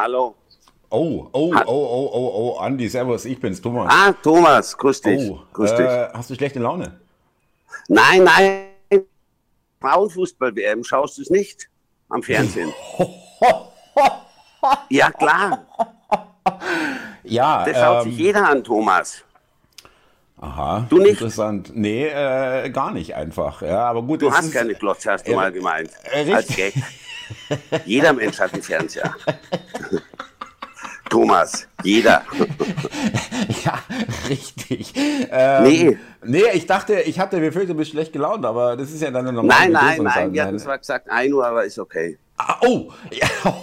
Hallo. Oh, oh, oh, oh, oh, oh, Andi, servus, ich bin's, Thomas. Ah, Thomas, grüß dich. Oh, grüß äh, dich. hast du schlechte Laune? Nein, nein. Frauenfußball-WM, schaust du es nicht? Am Fernsehen. ja, klar. Ja, Das schaut ähm, sich jeder an, Thomas. aha, Du nicht? interessant. Nee, äh, gar nicht einfach. Ja, aber gut, Du hast keine Glotze, hast du Ja, mal gemeint. äh, richtig. Jeder Mensch hat einen Fernseher. Thomas, jeder. Ja, richtig. Ähm, Nee. Nee, ich dachte, ich hatte befürchtet, du bist schlecht gelaunt, aber das ist ja dann eine normale Nein, nein, Begrüßungsart. nein. Wir hatten zwar gesagt 1 Uhr, aber ist okay. Ah, oh! Ja.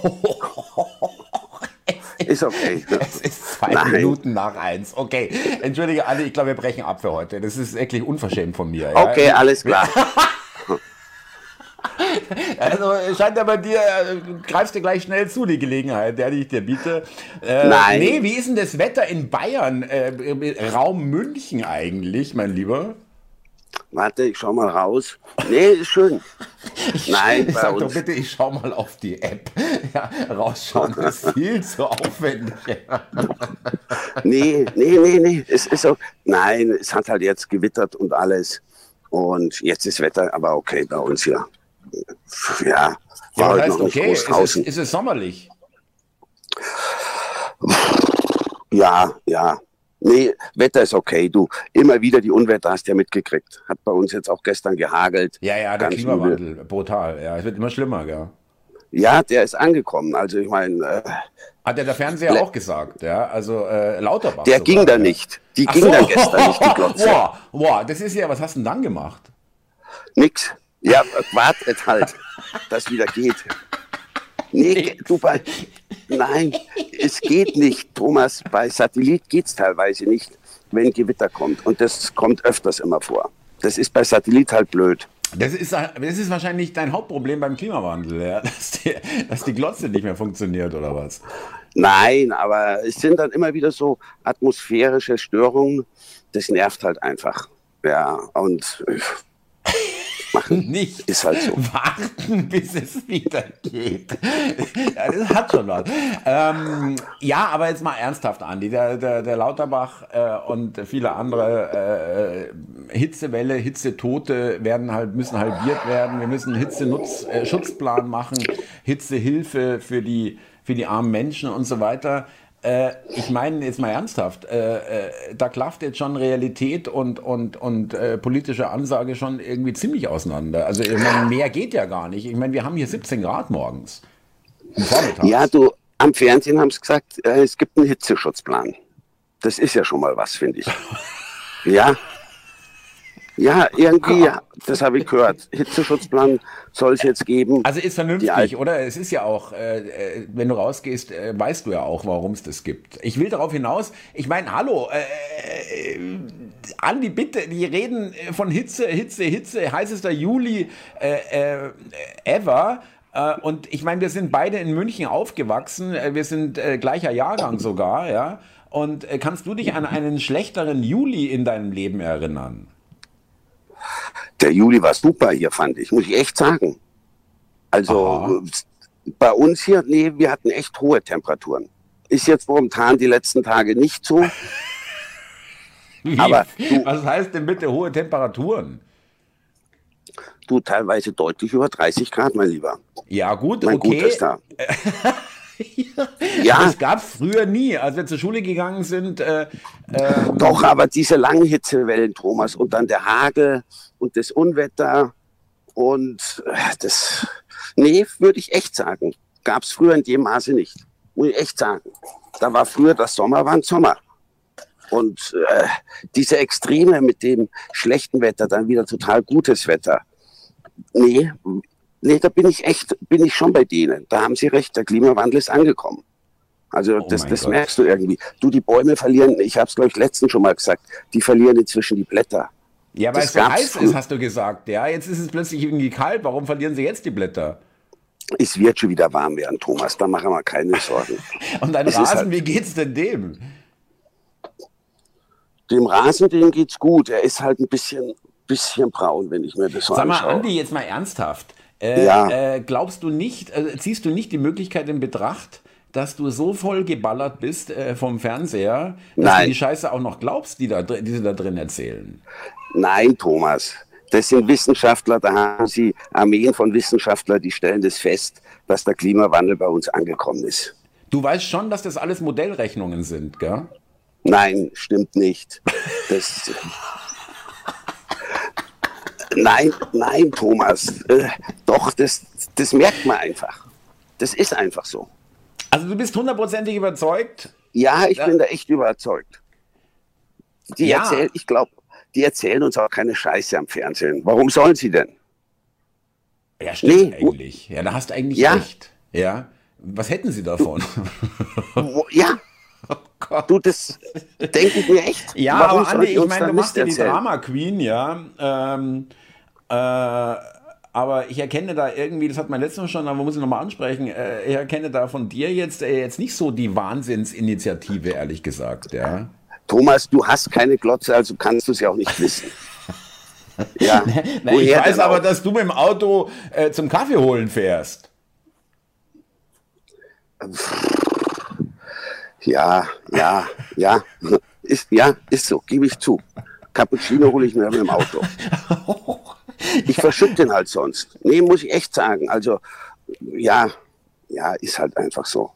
Ist okay. Es ist zwei Nein. Minuten nach eins. Okay, entschuldige, Andi, ich glaube, wir brechen ab für heute. Das ist wirklich unverschämt von mir. Ja? Okay, alles klar. Also scheint ja bei dir, äh, greifst du gleich schnell zu, die Gelegenheit, der die ich dir biete. Äh, Nein. Nee, wie ist denn das Wetter in Bayern, äh, Raum München eigentlich, mein Lieber? Warte, ich schau mal raus. Nee, ist schön. Nein, bei Sag doch uns. bitte, ich schau mal auf die App. Ja, rausschauen ist viel zu aufwendig. Nee, nee, nee, nee. Es ist so. Nein, es hat halt jetzt gewittert und alles. Und jetzt ist Wetter aber okay bei uns hier. Ja, Ja, war das halt heißt, noch okay, groß ist es, draußen. ist es sommerlich? Ja, ja. Nee, Wetter ist okay, du. Immer wieder die Unwetter hast du ja mitgekriegt. Hat bei uns jetzt auch gestern gehagelt. Ja, ja, der Ganz Klimawandel, brutal. Ja, es wird immer schlimmer, gell? Ja, der ist angekommen. Also ich meine, äh, Hat ja der Fernseher auch gesagt, ja? Also äh, Lauterbach. der sogar, ging da ja. nicht. Die Ach ging so. da gestern nicht, die Glotze. Boah, boah, das ist ja, was hast du denn dann gemacht? Nix. Ja, wartet halt, dass wieder geht. Nee, du bei. Nein, es geht nicht, Thomas. Bei Satellit geht es teilweise nicht, wenn Gewitter kommt. Und das kommt öfters immer vor. Das ist bei Satellit halt blöd. Das ist, das ist wahrscheinlich dein Hauptproblem beim Klimawandel, ja? dass, die, dass die Glotze nicht mehr funktioniert oder was? Nein, aber es sind dann immer wieder so atmosphärische Störungen. Das nervt halt einfach. Ja, und äh, Nicht ist halt so. warten, bis es wieder geht. Ja, das hat schon was. Ähm, ja, aber jetzt mal ernsthaft, Andi. Der, der, der Lauterbach äh, und viele andere äh, Hitzewelle, Hitzetote werden halt, müssen halbiert werden. Wir müssen einen Hitzenutz, äh, Schutzplan machen, Hitzehilfe für die, für die armen Menschen und so weiter. Äh, ich meine jetzt mal ernsthaft, äh, äh, da klafft jetzt schon Realität und, und, und äh, politische Ansage schon irgendwie ziemlich auseinander. Also meine, mehr geht ja gar nicht. Ich meine, wir haben hier 17 Grad morgens. Ja, du, am Fernsehen haben sie gesagt, äh, es gibt einen Hitzeschutzplan. Das ist ja schon mal was, finde ich. Ja. Ja, irgendwie, das habe ich gehört. Hitzeschutzplan soll es jetzt geben. Also ist vernünftig, oder? Es ist ja auch, äh, äh, wenn du rausgehst, äh, weißt du ja auch, warum es das gibt. Ich will darauf hinaus, ich meine, hallo, äh, äh, Andi, bitte, die reden äh, von Hitze, Hitze, Hitze, heißester Juli äh, äh, ever. Und ich meine, wir sind beide in München aufgewachsen, wir sind gleicher Jahrgang sogar, ja. Und kannst du dich an einen schlechteren Juli in deinem Leben erinnern? Der Juli war super hier, fand ich, muss ich echt sagen. Also Aha. bei uns hier, nee, wir hatten echt hohe Temperaturen. Ist jetzt momentan die letzten Tage nicht so. Wie? Aber du- Was heißt denn bitte hohe Temperaturen? Du teilweise deutlich über 30 Grad, mein Lieber. Ja, gut, Mein okay. Gutester. Ja, Das gab es früher nie. Als wir zur Schule gegangen sind, äh, ähm, doch, aber diese langen Hitzewellen, Thomas, und dann der Hagel und das Unwetter und äh, das, nee, würde ich echt sagen, gab es früher in dem Maße nicht. Muss ich echt sagen. Da war früher das Sommer, war ein Sommer. Und äh, diese Extreme mit dem schlechten Wetter, dann wieder total gutes Wetter. Nee, nee, da bin ich echt, bin ich schon bei denen. Da haben sie recht, der Klimawandel ist angekommen. Also Oh das, das merkst du irgendwie. Du, die Bäume verlieren, ich habe es glaube ich letztens schon mal gesagt, die verlieren inzwischen die Blätter. ja, weil das es so heiß ist, hast du gesagt. Ja, jetzt ist es plötzlich irgendwie kalt. Warum verlieren sie jetzt die Blätter? Es wird schon wieder warm werden, Thomas, da machen wir keine Sorgen. Und dein ist Rasen, halt- wie geht's denn dem? Dem Rasen, dem geht's gut. Er ist halt ein bisschen, bisschen braun, wenn ich mir das so Sag mal, anschaue. Andi, jetzt mal ernsthaft. Äh, Ja. äh, glaubst du nicht, äh, ziehst du nicht die Möglichkeit in Betracht, dass du so voll geballert bist äh, vom Fernseher, dass Nein. du die Scheiße auch noch glaubst, die, da, die sie da drin erzählen? Nein, Thomas. Das sind Wissenschaftler, da haben sie Armeen von Wissenschaftlern, die stellen das fest, dass der Klimawandel bei uns angekommen ist. Du weißt schon, dass das alles Modellrechnungen sind, gell? Nein, stimmt nicht. Das, nein, nein, Thomas. Doch, das, das merkt man einfach. Das ist einfach so. Also du bist hundertprozentig überzeugt, Ja, ich Ja. bin da echt überzeugt. Die Ja. erzählen, ich glaube, die erzählen uns auch keine Scheiße am Fernsehen. Warum sollen sie denn? Ja, stimmt Nee. eigentlich. Ja, da hast du eigentlich Ja. recht. Ja. Was hätten sie davon? Ja, du, das denke ich mir echt. Ja, Warum aber Andi, ich meine, du machst ja die? Drama Queen, ja. Ähm, äh, aber ich erkenne da irgendwie, das hat man letztes Mal schon, aber muss ich nochmal ansprechen, äh, ich erkenne da von dir jetzt, äh, jetzt nicht so die Wahnsinnsinitiative, ehrlich gesagt, ja. Thomas, du hast keine Glotze, also kannst du es ja auch nicht wissen. Ja, Na, ich woher weiß denn aber, auch? dass du mit dem Auto äh, zum Kaffee holen fährst. Ja, ja, ja. Ist, ja, ist so, gebe ich zu. Cappuccino hole ich mir mit dem Auto. Ich verschütte den halt sonst. Nee, muss ich echt sagen. Also, ja, ja, ist halt einfach so.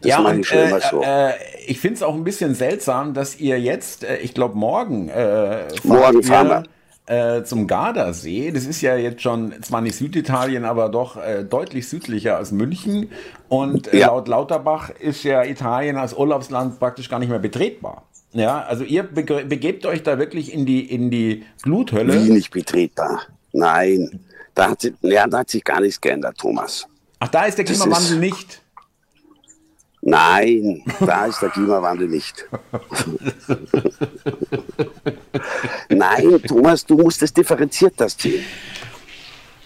Das ja, und ich äh, so. äh, ich finde es auch ein bisschen seltsam, dass ihr jetzt, äh, ich glaube morgen, äh, Morgen fahren Äh, zum Gardasee. Das ist ja jetzt schon zwar nicht Süditalien, aber doch äh, deutlich südlicher als München. Und äh, Ja. laut Lauterbach ist ja Italien als Urlaubsland praktisch gar nicht mehr betretbar. Ja, also ihr bege begebt euch da wirklich in die, in die Gluthölle. Wie nicht betretbar. Nein, da hat, sich, ja, da hat sich gar nichts geändert, Thomas. Ach, da ist der Klimawandel ist- nicht. Nein, da ist der Klimawandel nicht. Nein, Thomas, du musst es differenziert das sehen.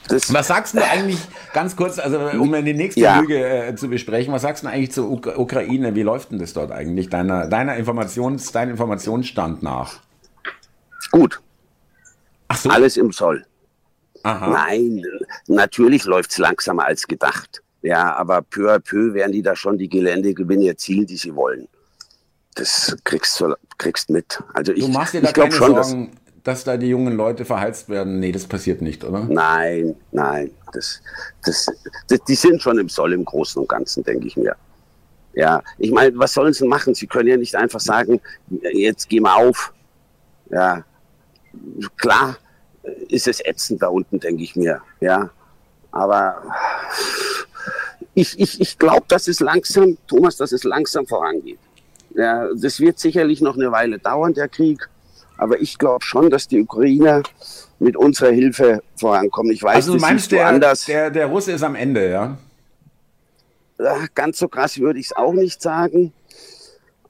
Das, Was sagst du eigentlich, ganz kurz, also um die nächste Ja. Lüge äh, zu besprechen, was sagst du eigentlich zur Uk Ukraine? Wie läuft denn das dort eigentlich, deiner, deiner Informations, dein Informationsstand nach? gut, Ach so, alles im Soll. aha. Nein, natürlich läuft es langsamer als gedacht. Ja, aber peu à peu werden die da schon die Geländegewinne erzielen, die sie wollen. Das kriegst du kriegst mit. Also ich, Du machst dir da keine schon, dass, Sorgen, dass da die jungen Leute verheizt werden? Nee, das passiert nicht, oder? Nein, nein, das, das, das, die sind schon im Soll im Großen und Ganzen, denke ich mir. Ja, ich meine, was sollen sie machen? Sie können ja nicht einfach sagen, jetzt geh mal auf. Ja, klar ist es ätzend da unten, denke ich mir. Ja, aber ich, ich, ich glaube, dass es langsam, Thomas, dass es langsam vorangeht. Ja, das wird sicherlich noch eine Weile dauern, der Krieg. Aber ich glaube schon, dass die Ukrainer mit unserer Hilfe vorankommen. Ich weiß, Also du meinst, der, anders. der, der Russe ist am Ende, ja? Ja, ganz so krass würde ich es auch nicht sagen.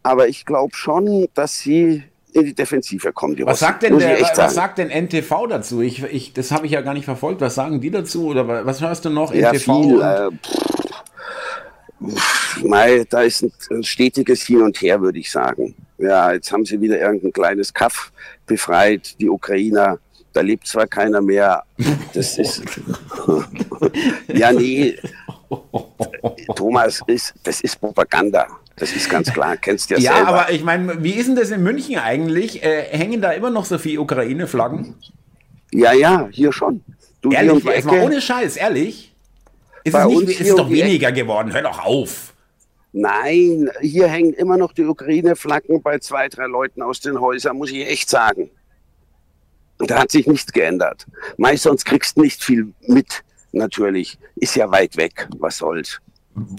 Aber ich glaube schon, dass sie in die Defensive kommen, die Was sagt denn, der, was sagt denn NTV dazu? Ich, ich, das habe ich ja gar nicht verfolgt. Was sagen die dazu? Oder wa- was hörst du noch? Ja, NTV viel. Äh, pff, mei, da ist ein, ein stetiges Hin und Her, würde ich sagen. Ja, jetzt haben sie wieder irgendein kleines Kaff befreit, die Ukrainer. Da lebt zwar keiner mehr. Das ist. ja, nee. Thomas, ist, das ist Propaganda. Das ist ganz klar. Kennst ja, Ja, selber. aber ich meine, wie ist denn das in München eigentlich? Äh, hängen da immer noch so viele Ukraine-Flaggen? ja, ja, hier schon. Du, hier Ehrlich, jetzt mal ohne Scheiß, ehrlich? Ist Bei es, nicht, ist hier doch weniger geworden? Hör doch auf! Nein, hier hängen immer noch die Ukraine-Flaggen bei zwei, drei Leuten aus den Häusern, muss ich echt sagen. Da hat sich nichts geändert. Meist sonst kriegst du nicht viel mit, natürlich. Ist ja weit weg, was soll's.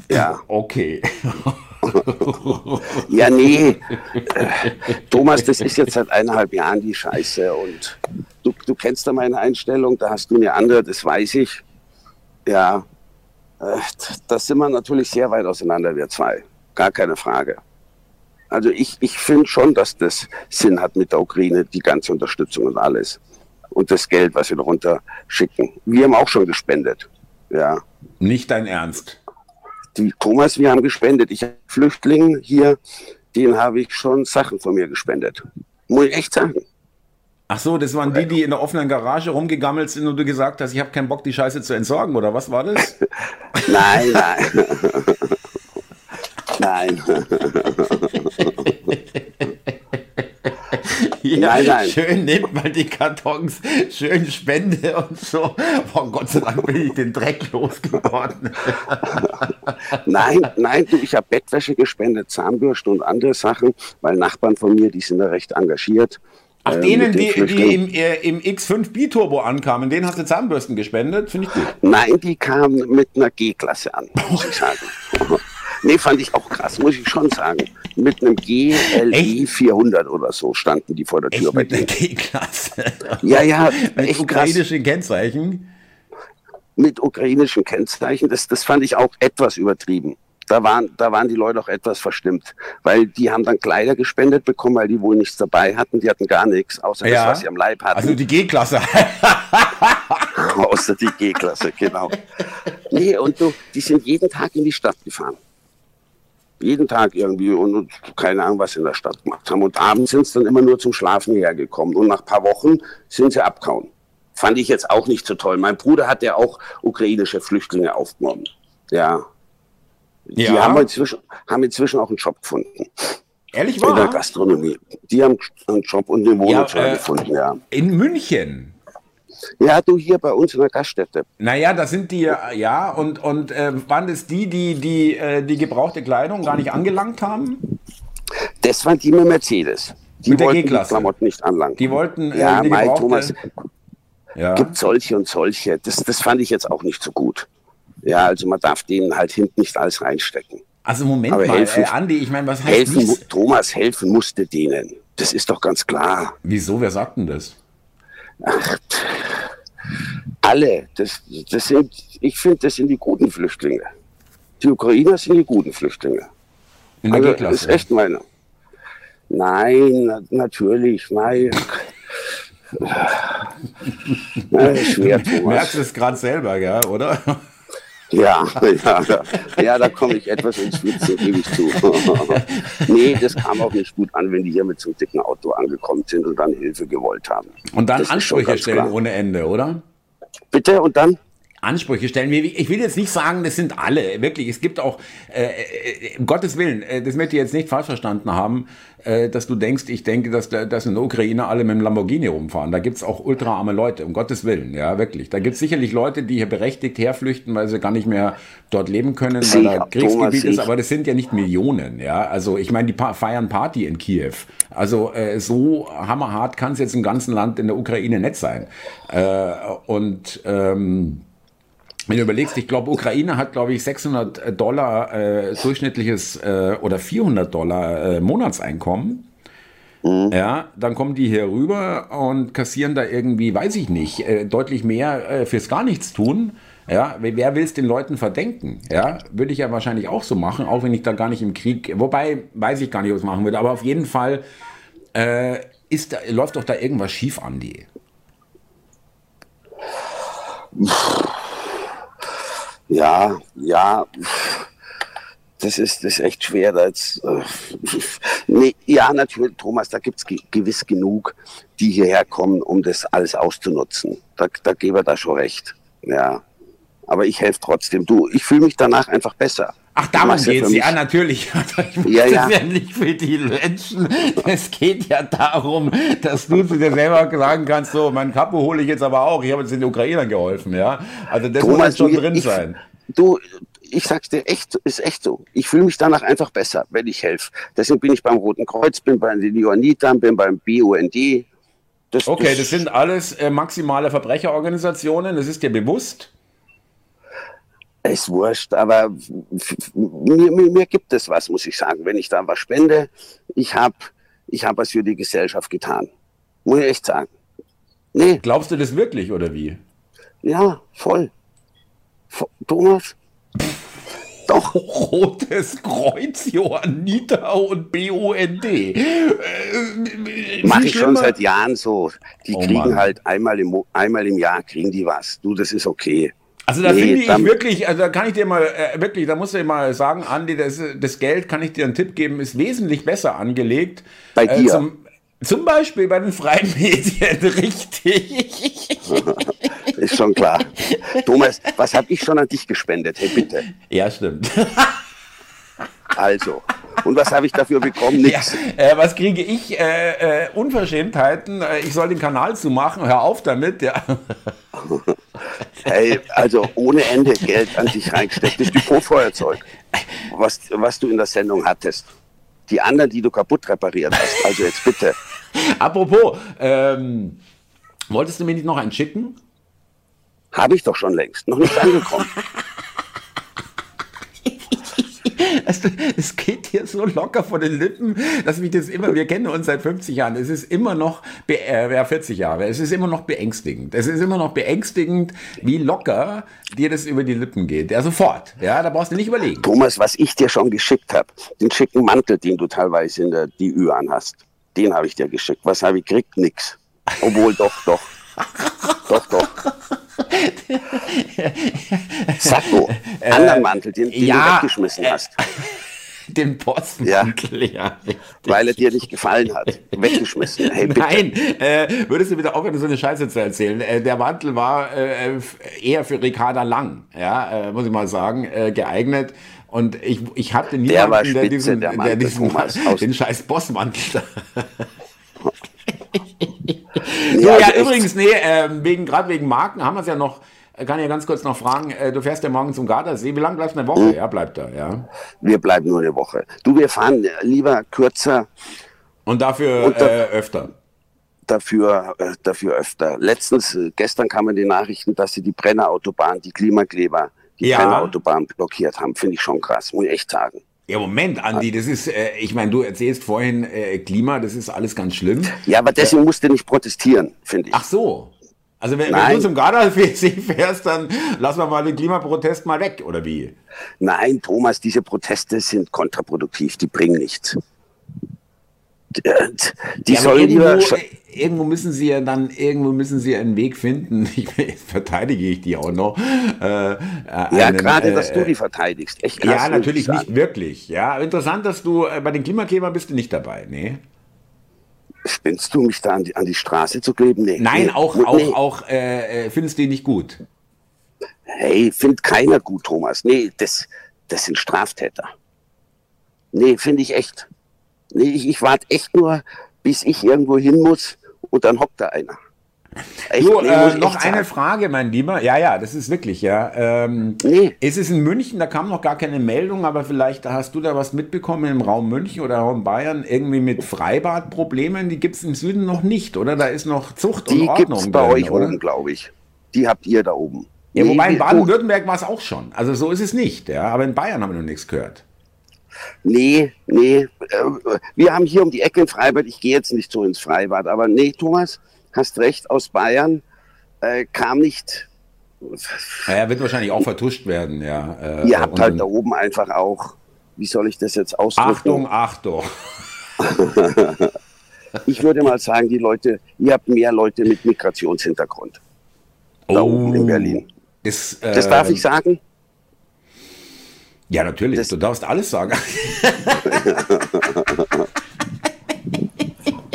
Ja, Okay. ja, nee. Thomas, das ist jetzt seit eineinhalb Jahren die Scheiße und du, du kennst da meine Einstellung, da hast du eine andere, das weiß ich. Ja, äh, da sind wir natürlich sehr weit auseinander, wir zwei. Gar keine Frage. Also ich, ich finde schon, dass das Sinn hat mit der Ukraine, die ganze Unterstützung und alles. Und das Geld, was wir darunter schicken. Wir haben auch schon gespendet. Ja. Nicht dein Ernst. Die Thomas, wir haben gespendet. Ich habe Flüchtlingen hier, denen habe ich schon Sachen von mir gespendet. Muss ich echt sagen. Ach so, das waren die, die in der offenen Garage rumgegammelt sind und du gesagt hast, ich habe keinen Bock, die Scheiße zu entsorgen, oder was war das? Nein, nein. Nein. Ja, nein, nein. Schön nimmt man die Kartons, schön Spende und so. Oh Gott sei Dank bin ich den Dreck losgeworden. nein, nein, du, ich habe Bettwäsche gespendet, Zahnbürste und andere Sachen, weil Nachbarn von mir, die sind da recht engagiert. Ach, äh, denen, die, die im, äh, im X5 Biturbo ankamen, denen hast du Zahnbürsten gespendet? Finde ich gut. Nein, die kamen mit einer G-Klasse an, muss ich sagen. Nee, fand ich auch krass, muss ich schon sagen. Mit einem GLI 400 oder so standen die vor der Tür echt bei denen. G-Klasse. Ja, ja, mit echt ukrainischen. Kennzeichen. Mit ukrainischen Kennzeichen, das, das fand ich auch etwas übertrieben. Da waren, da waren die Leute auch etwas verstimmt, weil die haben dann Kleider gespendet bekommen, weil die wohl nichts dabei hatten. Die hatten gar nichts, außer ja. das, was sie am Leib hatten. Also die G-Klasse. außer die G-Klasse, genau. Nee, und du, die sind jeden Tag in die Stadt gefahren jeden Tag irgendwie und, und, keine Ahnung, was sie in der Stadt gemacht haben. Und abends sind sie dann immer nur zum Schlafen hergekommen. Und nach ein paar Wochen sind sie abgehauen. Fand ich jetzt auch nicht so toll. Mein Bruder hat ja auch ukrainische Flüchtlinge aufgenommen. Ja. Die ja. haben, inzwischen, haben inzwischen auch einen Job gefunden. Ehrlich wahr? In der Gastronomie. Die haben einen Job und eine Wohnung ja, äh, gefunden, ja. In München? Ja, du hier bei uns in der Gaststätte. Naja, das sind die, ja, und, und äh, waren das die, die die, äh, die gebrauchte Kleidung gar nicht angelangt haben? Das waren die mit Mercedes. Die mit wollten die Klamotten nicht anlangen. Die wollten äh, ja, die Mai, Thomas, ja. gibt solche und solche. Das, das fand ich jetzt auch nicht so gut. Ja, also man darf denen halt hinten nicht alles reinstecken. Also Moment Aber mal, helfen, äh, Andi, ich meine, was heißt helfen? Thomas, helfen musste denen. Das ist doch ganz klar. Wieso, wer sagt denn das? Ach, alle. Das, das sind, ich finde, das sind die guten Flüchtlinge. Die Ukrainer sind die guten Flüchtlinge. In der also, ist echt meine. Nein, natürlich, nein. Na, schwer, Thomas. Merkst du es gerade selber, ja, oder? Ja, ja, da, ja, da komme ich etwas ins Schwitzen, gebe ich zu. nee, das kam auch nicht gut an, wenn die hier mit so einem dicken Auto angekommen sind und dann Hilfe gewollt haben. Und dann das Ansprüche stellen klar. ohne Ende, oder? Bitte, und dann? Ansprüche stellen. Ich will jetzt nicht sagen, das sind alle, wirklich. Es gibt auch, äh, äh, um Gottes Willen, äh, das möchte ich jetzt nicht falsch verstanden haben, äh, dass du denkst, ich denke, dass, dass in der Ukraine alle mit dem Lamborghini rumfahren. Da gibt's auch ultraarme Leute, um Gottes Willen, ja, wirklich. Da gibt's sicherlich Leute, die hier berechtigt herflüchten, weil sie gar nicht mehr dort leben können, weil da Kriegsgebiet ist, aber das sind ja nicht Millionen, ja. Also ich meine, die pa feiern Party in Kiew. Also äh, so hammerhart kann es jetzt im ganzen Land in der Ukraine nicht sein. Äh, und ähm, wenn du überlegst, ich glaube, Ukraine hat, glaube ich, 600 Dollar äh, durchschnittliches äh, oder 400 Dollar äh, Monatseinkommen. Mhm. Ja, dann kommen die hier rüber und kassieren da irgendwie, weiß ich nicht, äh, deutlich mehr äh, fürs gar nichts tun. Ja, wer will es den Leuten verdenken? Ja, würde ich ja wahrscheinlich auch so machen, auch wenn ich da gar nicht im Krieg, wobei weiß ich gar nicht, was ich machen würde, aber auf jeden Fall äh, ist läuft doch da irgendwas schief, Andi. Ja, ja, das ist, das ist echt schwer. Das, äh, nee, ja, natürlich, Thomas, da gibt es gewiss genug, die hierher kommen, um das alles auszunutzen. Da, da gebe ich da schon recht. Ja. Aber ich helfe trotzdem. Du, ich fühle mich danach einfach besser. Ach, darum geht es, ja, natürlich. Ich ja, ja. ja nicht für die Menschen. Es geht ja darum, dass du zu dir selber sagen kannst, so, mein Kapo hole ich jetzt aber auch. Ich habe jetzt den Ukrainern geholfen, ja. Also das Thomas, muss schon drin ich, sein. Du, ich sag's dir echt, ist echt so. Ich fühle mich danach einfach besser, wenn ich helfe. Deswegen bin ich beim Roten Kreuz, bin bei den Johannitern, bin beim BUND. Das, okay, das, das sind alles äh, maximale Verbrecherorganisationen, das ist dir bewusst? Ist wurscht, aber mir, mir, mir, gibt es was, muss ich sagen. Wenn ich da was spende, ich habe ich hab was für die Gesellschaft getan. Muss ich echt sagen. Nee. Glaubst du das wirklich oder wie? Ja, voll. Thomas? Doch. Rotes Kreuz, Johannita und BUND. Äh, Mache ich schon seit Jahren so. Die oh kriegen Mann. halt einmal im, einmal im Jahr kriegen die was. Du, das ist okay. Also da nee, finde ich wirklich, also da kann ich dir mal äh, wirklich, da musst du dir mal sagen, Andi, das, das, Geld, kann ich dir einen Tipp geben, ist wesentlich besser angelegt. Bei dir? Äh, zum, zum, Beispiel bei den freien Medien, richtig. ist schon klar. Thomas, was habe ich schon an dich gespendet? Hey, bitte. Ja, stimmt. Also. Und was habe ich dafür bekommen? Nichts. Ja, äh, was kriege ich? Äh, äh, Unverschämtheiten. Äh, ich soll den Kanal zumachen. Hör auf damit. Ja. Hey, also ohne Ende Geld an dich reingesteckt. Das Depotfeuerzeug, was, was du in der Sendung hattest. Die anderen, die du kaputt repariert hast. Also jetzt bitte. Apropos, ähm, wolltest du mir nicht noch einen schicken? Habe ich doch schon längst. Noch nicht angekommen. Also, es geht hier so locker von den Lippen, dass mich das immer, wir kennen uns seit 50 Jahren, es ist immer noch, äh, ja, 40 Jahre, es ist immer noch beängstigend. Es ist immer noch beängstigend, wie locker dir das über die Lippen geht. Ja, sofort. Ja, da brauchst du nicht überlegen. Thomas, was ich dir schon geschickt habe, den schicken Mantel, den du teilweise in der DÜ anhast, den habe ich dir geschickt. Was habe ich gekriegt? Nix. Obwohl, doch, doch. doch, doch. Sakko, äh, anderen Mantel, den, den ja, du weggeschmissen äh, hast. Den Postmantel, ja. ja weil er dir nicht gefallen hat. Weggeschmissen. Hey, Nein, äh, würdest du bitte aufhören, so eine Scheiße zu erzählen? Äh, der Mantel war äh, eher für Ricarda Lang, ja, äh, muss ich mal sagen, geeignet. Und ich, ich hatte niemanden, der, der diesen, der, der diesen den scheiß Bossmantel ja, ja übrigens, nee, äh, wegen, gerade wegen Marken haben wir es ja noch, äh, kann ich ja ganz kurz noch fragen, äh, du fährst ja morgen zum Gardasee, wie lange bleibst du eine Woche? Hm. Ja, bleibt da, ja. Wir bleiben nur eine Woche. Du, wir fahren lieber kürzer. Und dafür und da, äh, öfter. Dafür, äh, dafür öfter. Letztens, gestern kamen die Nachrichten, dass sie die Brennerautobahn, die Klimakleber, die ja. Brennerautobahn blockiert haben. Finde ich schon krass, muss ich echt sagen. Ja, Moment, Andi, das ist, äh, ich meine, du erzählst vorhin äh, Klima, das ist alles ganz schlimm. Ja, aber deswegen musst du nicht protestieren, finde ich. Ach so. Also wenn, wenn du zum Gardasee fährst, dann lassen wir mal den Klimaprotest mal weg, oder wie? Nein, Thomas, diese Proteste sind kontraproduktiv, die bringen nichts. Die ja, sollen irgendwo, irgendwo müssen sie ja dann, irgendwo müssen sie einen Weg finden. Ich, jetzt verteidige ich die auch noch. Äh, ja, gerade, äh, dass du die verteidigst. Echt krass, ja, natürlich nicht wirklich. Ja, interessant, dass du äh, bei den Klimaklebern bist du nicht dabei. Nee. Spinnst du mich da an die, an die Straße zu kleben? Nee. Nein, nee. auch, auch, nee. auch äh, äh, findest du die nicht gut? Hey, findet keiner gut, Thomas. Nee, das, das sind Straftäter. Nee, finde ich echt. Nee, ich, ich warte echt nur, bis ich irgendwo hin muss und dann hockt da einer. Echt, du, nee, äh, noch eine Frage, mein Lieber. Ja, ja, das ist wirklich, ja. Ähm, nee. Ist es in München, da kam noch gar keine Meldung, aber vielleicht hast du da was mitbekommen im Raum München oder Raum Bayern, irgendwie mit Freibadproblemen, die gibt es im Süden noch nicht, oder? Da ist noch Zucht die und Ordnung. Die gibt bei drin, euch oben, glaube ich. Die habt ihr da oben. Ja, nee, wobei in Baden-Württemberg war es auch schon. Also so ist es nicht, ja. Aber in Bayern haben wir noch nichts gehört. Nee, nee, äh, wir haben hier um die Ecke ein Freibad. Ich gehe jetzt nicht so ins Freibad, aber nee, Thomas, hast recht, aus Bayern äh, kam nicht. Naja, wird wahrscheinlich auch vertuscht werden, ja. Äh, Ihr habt halt da oben einfach auch, wie soll ich das jetzt ausdrücken? Achtung, Achtung. ich würde mal sagen, die Leute, ihr habt mehr Leute mit Migrationshintergrund. Da oh, oben in Berlin. Ist, äh, das darf ich sagen? Ja, natürlich. Das du darfst alles sagen.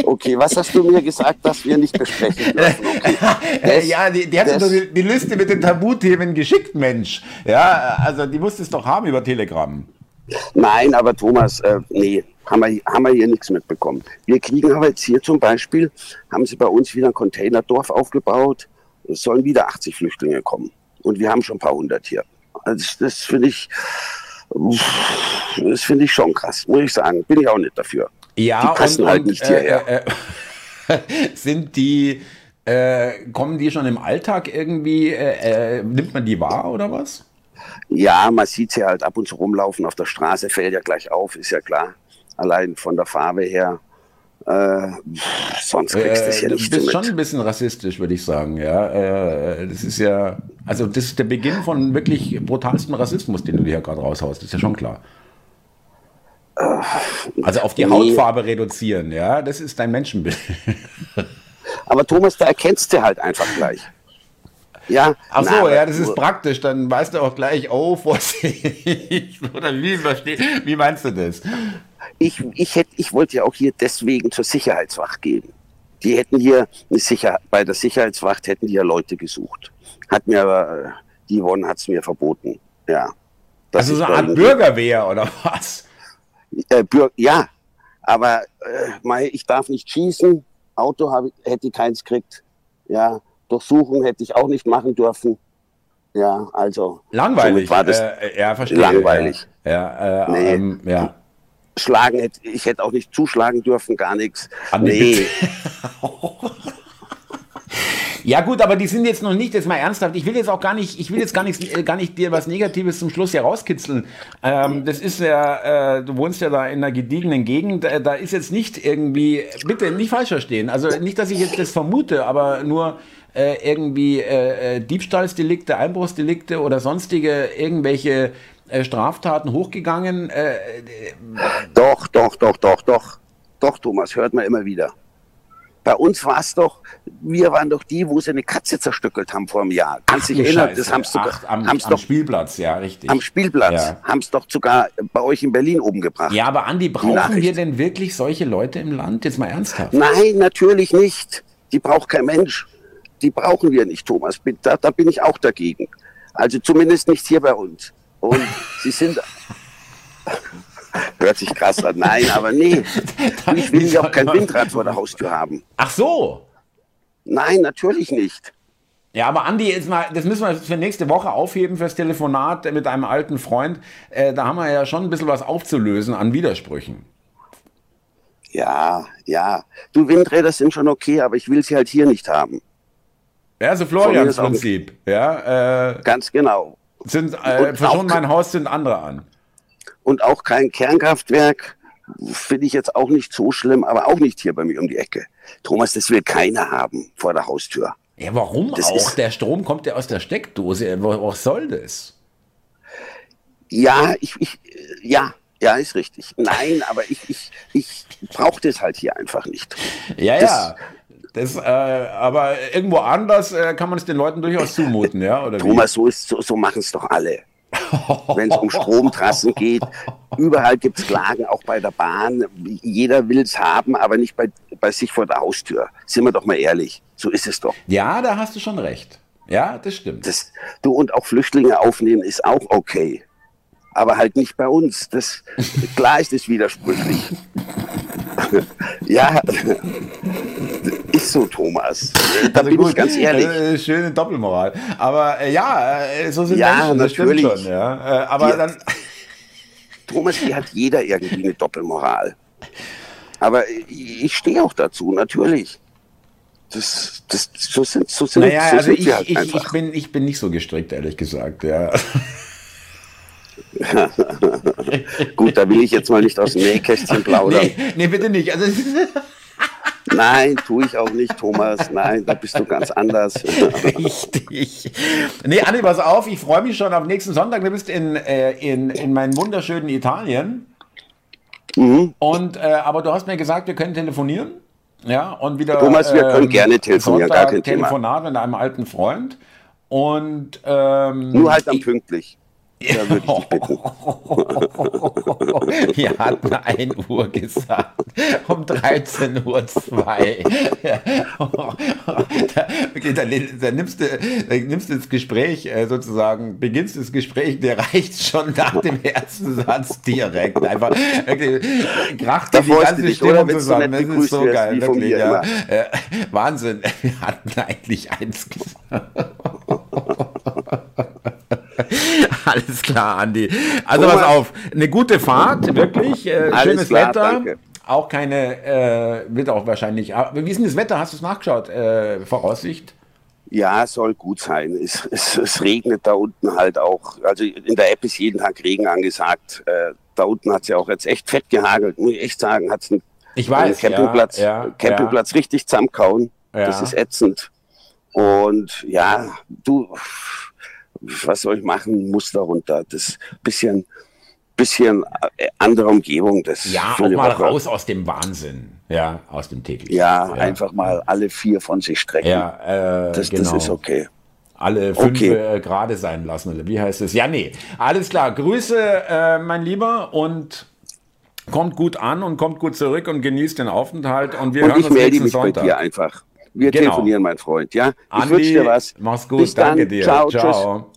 Okay, was hast du mir gesagt, dass wir nicht besprechen dürfen? Okay. Das, ja, die, die hat doch die, die, Liste mit den Tabuthemen geschickt, Mensch. Ja, also die musst es doch haben über Telegram. Nein, aber Thomas, äh, nee, haben wir, haben wir hier nichts mitbekommen. Wir kriegen aber jetzt hier zum Beispiel, haben sie bei uns wieder ein Containerdorf aufgebaut. Es sollen wieder 80 Flüchtlinge kommen. Und wir haben schon ein paar hundert hier. Also das finde ich, das finde ich schon krass, muss ich sagen. Bin ich auch nicht dafür. Ja, die passen und, halt und, nicht äh, hierher. Äh, äh, sind die, äh, kommen die schon im Alltag irgendwie, äh, äh, nimmt man die wahr oder was? Ja, man sieht sie halt ab und zu rumlaufen auf der Straße, fällt ja gleich auf, ist ja klar. Allein von der Farbe her. Äh, sonst kriegst du es ja nicht Du bist schon ein bisschen rassistisch, würde ich sagen. Ja, äh, das ist ja, also das ist der Beginn von wirklich brutalsten Rassismus, den du hier gerade raushaust. Das ist ja schon klar. Äh, also auf die nee. Hautfarbe reduzieren, ja, das ist dein Menschenbild. Aber Thomas, da erkennst du halt einfach gleich. Ja. Ach so, na, ja, das ist praktisch. Dann weißt du auch gleich, oh, Vorsicht. Oder wie, wie meinst du das? Ich, ich, hätte, ich wollte ja auch hier deswegen zur Sicherheitswacht gehen. Die hätten hier Sicher bei der Sicherheitswacht hätten die ja Leute gesucht. Hat mir aber, die Yvonne hat es mir verboten. Ja. Also so eine Art Bürgerwehr oder was? Äh, ja, aber äh, ich darf nicht schießen. Auto hab, hätte ich keins gekriegt. Ja, Durchsuchung hätte ich auch nicht machen dürfen. Ja, also. Langweilig. War das äh, ja, verstehe. Langweilig. Ja, äh, nee. ähm, ja. Schlagen hätte, ich hätte auch nicht zuschlagen dürfen, gar nichts. Nee. Ja gut, aber die sind jetzt noch nicht, jetzt mal ernsthaft, ich will jetzt auch gar nicht, ich will jetzt gar nicht, äh, gar nicht dir was Negatives zum Schluss herauskitzeln. Ähm, das ist ja, äh, du wohnst ja da in einer gediegenen Gegend, äh, da ist jetzt nicht irgendwie, bitte nicht falsch verstehen, also nicht, dass ich jetzt das vermute, aber nur äh, irgendwie äh, äh Diebstahlsdelikte, Einbruchsdelikte oder sonstige irgendwelche äh, Straftaten hochgegangen. Äh, doch, doch, doch, doch, doch. Doch, Thomas, hört man immer wieder. Bei uns war es doch, wir waren doch die, wo sie eine Katze zerstückelt haben vor einem Jahr. Kannst du dich erinnern? Das haben sie doch, am, am doch, Spielplatz, ja, richtig. Am Spielplatz. Ja. Haben es doch sogar bei euch in Berlin oben gebracht. Ja, aber Andi, brauchen wir denn wirklich solche Leute im Land? Jetzt mal ernsthaft. Nein, natürlich nicht. Die braucht kein Mensch. Die brauchen wir nicht, Thomas. Da, da bin ich auch dagegen. Also zumindest nicht hier bei uns. Und sie sind Hört sich krass an. Nein, aber nee. Ich will ja auch kein Windrad vor der Haustür haben. Ach so. Nein, natürlich nicht. Ja, aber Andi, jetzt mal, das müssen wir für nächste Woche aufheben fürs Telefonat mit einem alten Freund. Äh, da haben wir ja schon ein bisschen was aufzulösen an Widersprüchen. Ja, ja. Du, Windräder sind schon okay, aber ich will sie halt hier nicht haben. Ja, so Florians Prinzip. Ja, äh, Ganz genau. Sind, äh, schon mein Haus sind andere an und auch kein Kernkraftwerk. Finde ich jetzt auch nicht so schlimm, aber auch nicht hier bei mir um die Ecke. Thomas, das will keiner haben vor der Haustür. Ja, warum das auch? Der Strom kommt ja aus der Steckdose. Was soll das? Ja, ich, ich, ja, ja, ist richtig. Nein, aber ich, ich, ich brauche das halt hier einfach nicht. Ja, das, ja. Das, äh, aber irgendwo anders äh, kann man es den Leuten durchaus zumuten, ja? Oder Thomas, wie? so, so, so machen es doch alle wenn es um Stromtrassen geht. Überall gibt es Klagen, auch bei der Bahn. Jeder will es haben, aber nicht bei, bei sich vor der Haustür. Sind wir doch mal ehrlich. So ist es doch. Ja, da hast du schon recht. Ja, das stimmt. Das, du und auch Flüchtlinge aufnehmen ist auch okay. Aber halt nicht bei uns. Das, klar ist es widersprüchlich. ja, ist so, Thomas. Da also bin gut, ich ganz ehrlich. Schöne Doppelmoral. Aber äh, ja, äh, so sind ja, Menschen, das natürlich. schon. Ja. Äh, aber die, dann. Thomas, hier hat jeder irgendwie eine Doppelmoral. Aber ich stehe auch dazu, natürlich. Das, das, so sind, so sind, naja, so also sind ich, halt ich, ich, bin, ich bin nicht so gestrickt, ehrlich gesagt, ja. Gut, da will ich jetzt mal nicht aus dem Nähkästchen plaudern. Nee, nee bitte nicht. Also, Nein, tue ich auch nicht, Thomas. Nein, da bist du ganz anders. Richtig. Nee, Anni, pass auf, ich freue mich schon auf nächsten Sonntag. Du bist in, äh, in, in meinem wunderschönen Italien. Mhm. Und, äh, aber du hast mir gesagt, wir können telefonieren. Ja, und wieder. Thomas, wir können ähm, gerne telefonieren, Sonntag, gar kein Telefonat Thema. mit einem alten Freund. Und ähm, nur halt dann pünktlich. Ja, würde ich dich bitten. Wir hatten 1 Uhr gesagt, um 13.02 Uhr. okay, dann, dann, nimmst du, dann nimmst du das Gespräch äh, sozusagen, beginnst das Gespräch, der reicht schon nach dem ersten Satz direkt. Einfach, okay, kracht die ganze Stimmung zusammen. Das ist so geil, wirklich. Ja. Äh, Wahnsinn, wir hatten eigentlich eins gesagt. Alles klar, Andi. Also pass auf, eine gute Fahrt, wirklich. Äh, schönes klar, Wetter. Danke. Auch keine, äh, wird auch wahrscheinlich. Ah, wie ist denn das Wetter? Hast du es nachgeschaut? Äh, Voraussicht? Ja, soll gut sein. Es, es, es, regnet da unten halt auch. Also in der App ist jeden Tag Regen angesagt. Äh, da unten hat es ja auch jetzt echt fett gehagelt, muss ich echt sagen. Hat es einen, weiß, Campingplatz, ja, ja, Campingplatz ja. richtig zusammenkauen. Das ist ätzend. Und ja, du, was soll ich machen, muss darunter. Das bisschen, bisschen äh, andere Umgebung. Das ja, auch mal Woche. raus aus dem Wahnsinn. Ja, aus dem täglichen. Ja, ja, einfach mal alle vier von sich strecken. Ja, äh, das, genau. das ist okay. Alle fünf okay. Äh, gerade sein lassen, oder wie heißt es? Ja, nee. Alles klar. Grüße, äh, mein Lieber, und kommt gut an und kommt gut zurück und genießt den Aufenthalt. Und wir und hören ich uns melde mich Sonntag. bei dir einfach. Wir genau. telefonieren, mein Freund. Ja, ich wünsche dir was. Mach's gut. Bis Danke dann. dir. Ciao. Ciao. Tschüss.